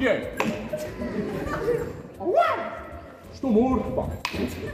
Yeah. Estou morto, pá.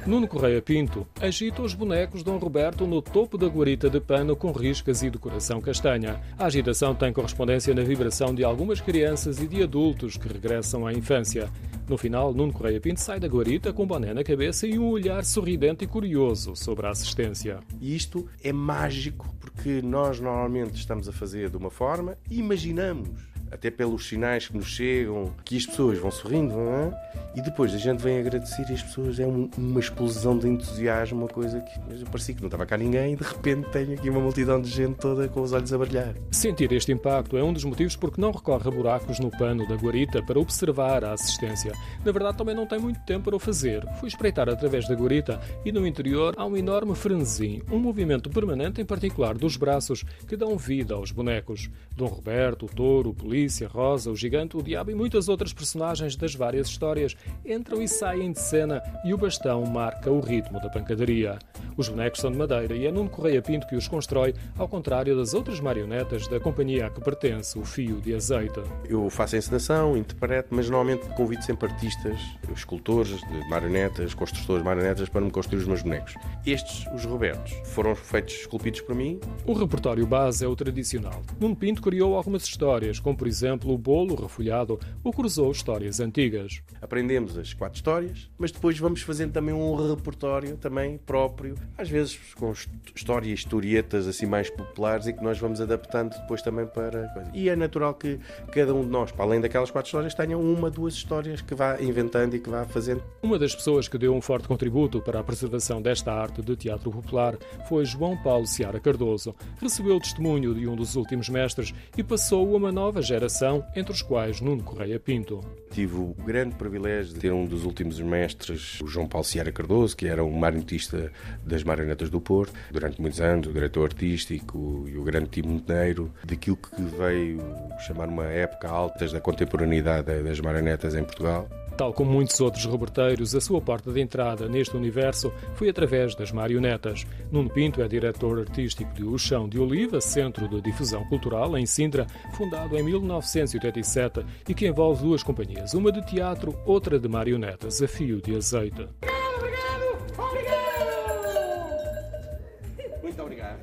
Nuno Correia Pinto agita os bonecos Dom Roberto no topo da guarita de pano com riscas e decoração castanha. A agitação tem correspondência na vibração de algumas crianças e de adultos que regressam à infância. No final, Nuno Correia Pinto sai da guarita com um boné na cabeça e um olhar sorridente e curioso sobre a assistência. Isto é mágico, porque nós normalmente estamos a fazer de uma forma e imaginamos até pelos sinais que nos chegam, que as pessoas vão sorrindo, não é? E depois a gente vem agradecer e as pessoas é um, uma explosão de entusiasmo, uma coisa que eu parecia que não estava cá ninguém e de repente tenho aqui uma multidão de gente toda com os olhos a brilhar. Sentir este impacto é um dos motivos porque não recorre a buracos no pano da guarita para observar a assistência. Na verdade, também não tem muito tempo para o fazer. Fui espreitar através da guarita e no interior há um enorme frenesi, um movimento permanente, em particular dos braços, que dão vida aos bonecos. Dom Roberto, o touro, o polícia, Polícia, Rosa, o Gigante, o Diabo e muitas outras personagens das várias histórias entram e saem de cena e o bastão marca o ritmo da pancadaria. Os bonecos são de madeira e é Nuno Correia Pinto que os constrói, ao contrário das outras marionetas da companhia a que pertence, o Fio de Azeite. Eu faço a encenação, interpreto, mas normalmente convido sempre artistas, escultores de marionetas, construtores de marionetas para me construir os meus bonecos. Estes, os Robertos, foram feitos esculpidos por mim. O repertório base é o tradicional. Nuno Pinto criou algumas histórias, como por exemplo, o bolo refolhado ou cruzou histórias antigas. Aprendemos as quatro histórias, mas depois vamos fazendo também um repertório também próprio, às vezes com histórias, historietas assim mais populares e que nós vamos adaptando depois também para. E é natural que cada um de nós, para além daquelas quatro histórias, tenha uma, duas histórias que vá inventando e que vá fazendo. Uma das pessoas que deu um forte contributo para a preservação desta arte de teatro popular foi João Paulo Seara Cardoso. Recebeu o testemunho de um dos últimos mestres e passou a uma nova geração, entre os quais Nuno Correia Pinto. Tive o grande privilégio de ter um dos últimos mestres, o João Paulo Ciara Cardoso, que era um marionetista das Marionetas do Porto, durante muitos anos, o diretor artístico e o grande Timo Monteiro, daquilo que veio chamar uma época alta da contemporaneidade das marionetas em Portugal. Tal como muitos outros roberteiros, a sua porta de entrada neste universo foi através das marionetas. Nuno Pinto é diretor artístico de O Chão de Oliva, centro de difusão cultural em Sintra, fundado em 1987 e que envolve duas companhias, uma de teatro, outra de marionetas, a fio de azeite. Obrigado, obrigado. Muito obrigado.